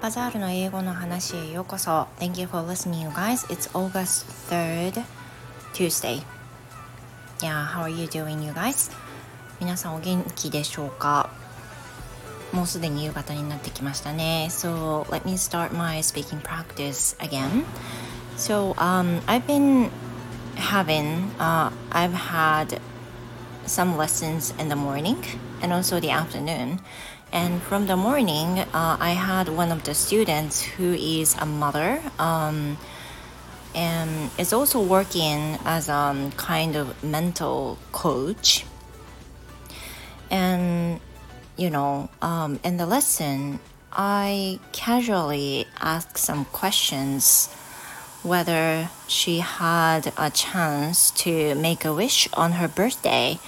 バザールの英語の話へようこそ Thank you for listening you guys It's August 3rd Tuesday Yeah, how are you doing you guys? 皆さんお元気でしょうかもうすでに夕方になってきましたね So let me start my speaking practice again So um, I've been having uh, I've had some lessons in the morning and also the afternoon And from the morning, uh, I had one of the students who is a mother um, and is also working as a um, kind of mental coach. And, you know, um, in the lesson, I casually asked some questions whether she had a chance to make a wish on her birthday.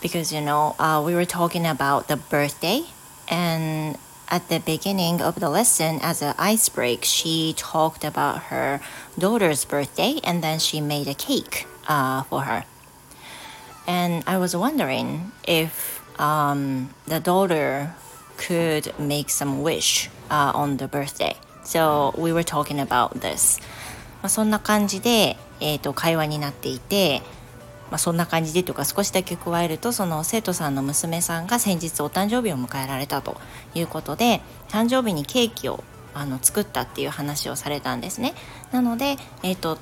Because you know uh, we were talking about the birthday and at the beginning of the lesson as an ice break she talked about her daughter's birthday and then she made a cake uh, for her. And i was wondering if um, the daughter could make some wish uh, on the birthday so we were talking about this まあそんな感じで、えー、と会話になっていてまあ、そんな感じでというか少しだけ加えるとその生徒さんの娘さんが先日お誕生日を迎えられたということで誕生日にケーキをあの作ったっていう話をされたんですね。なので、えーと、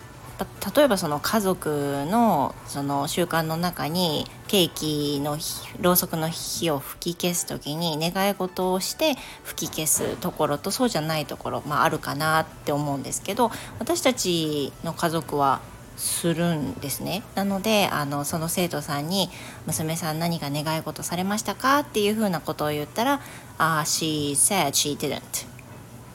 例えばその家族のその習慣の中にケーキのろうそくの火を吹き消す時に願い事をして吹き消すところとそうじゃないところ、まあ、あるかなって思うんですけど私たちの家族はするんですねなのであのその生徒さんに「娘さん何か願い事されましたか?」っていうふうなことを言ったら「uh, She said she didn't」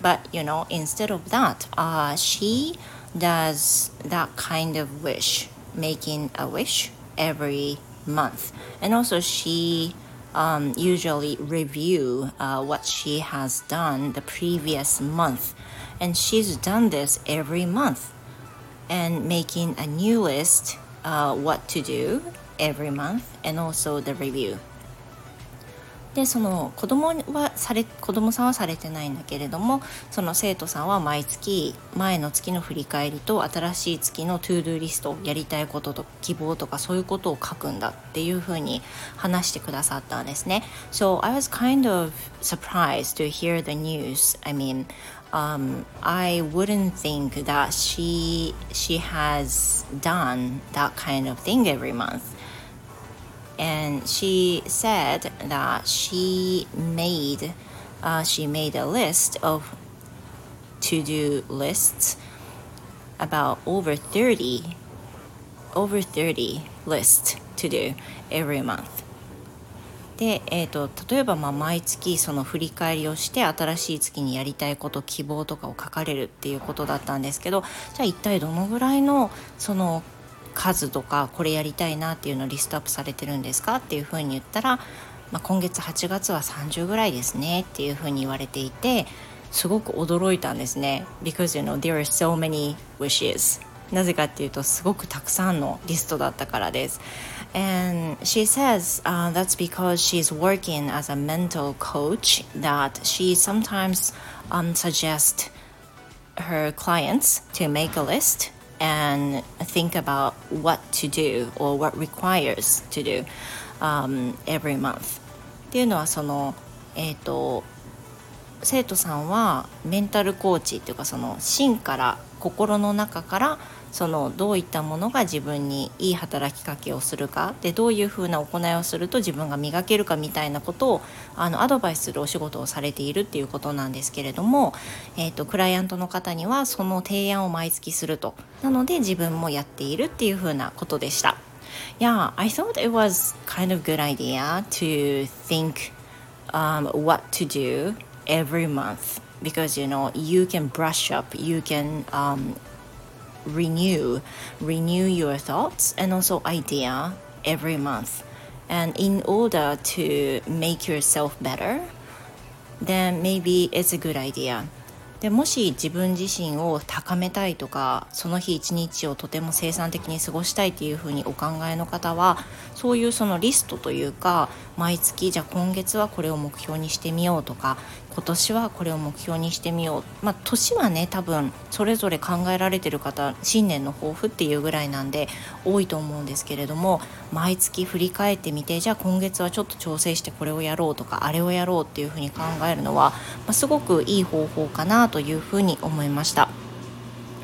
But you know instead of that、uh, she does that kind of wish making a wish every month. And also she um, usually review uh, what she has done the previous month. And she's done this every month and making a new list uh, what to do every month and also the review でその子供はされ子供さんはされてないんだけれどもその生徒さんは毎月前の月の振り返りと新しい月の to-do list やりたいことと希望とかそういうことを書くんだっていうふうに話してくださったんですね。So I was kind of surprised to hear the news. I mean, um, I wouldn't think that she she has done that kind of thing every month. And she said that she made uh, she made a list of to do lists about over 30 over 30 lists to do every month で、えーと、例えばまあ毎月その振り返りをして新しい月にやりたいこと希望とかを書かれるっていうことだったんですけどじゃあ一体どのぐらいのその数とかこれやりたいなっていうのリストアップされてるんですかっていうふうに言ったら、まあ、今月8月は30ぐらいですねっていうふうに言われていてすごく驚いたんですね。Because you know there are so many wishes なぜかっていうとすごくたくさんのリストだったからです。And she says uh, that's because she's working as a mental coach that she sometimes um, suggests her clients to make a list and think about what to do or what requires to do um, every month っていうのはそのえっ、ー、と生徒さんはメンタルコーチっていうかその心から心の中からそのどういったものが自分にいい働きかけをするかでどういうふうな行いをすると自分が磨けるかみたいなことをあのアドバイスするお仕事をされているっていうことなんですけれども、えーと、クライアントの方にはその提案を毎月するとなので自分もやっているっていうふうなことでした。Yeah, I thought it was kind of good idea to think um, what to do every month because you know you can brush up you can um, renew renew your thoughts and also idea every month and in order to make yourself better then maybe it's a good idea でもし自分自身を高めたいとかその日一日をとても生産的に過ごしたいっていうふうにお考えの方はそういうそのリストというか毎月じゃあ今月はこれを目標にしてみようとか今年はこれを目標にしてみようまあ年はね多分それぞれ考えられてる方新年の抱負っていうぐらいなんで多いと思うんですけれども毎月振り返ってみてじゃあ今月はちょっと調整してこれをやろうとかあれをやろうっていうふうに考えるのは、まあ、すごくいい方法かなというふうに思いました。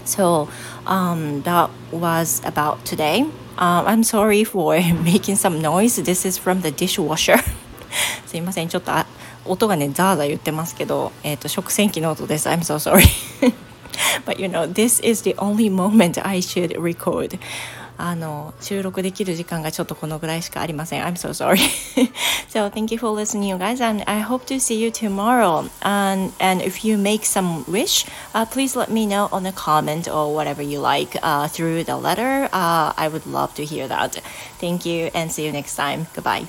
So um, that was about today. Um, I'm sorry for making some noise. This is from the dishwasher. すいません、ちょっと音がね、ザーザー言ってますけど、えっ、ー、と、食洗機の音です。I'm so sorry. But you know, this is the only moment I should record. あの収録できる時間がちょっとこのぐらいしかありません。I'm so sorry. so thank you for listening, you guys, and I hope to see you tomorrow. And and if you make some wish, uh, please let me know on a comment or whatever you like uh, through the letter. Uh, I would love to hear that. Thank you, and see you next time. Goodbye.